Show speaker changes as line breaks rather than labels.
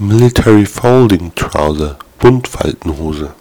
Military Folding Trouser Buntfaltenhose.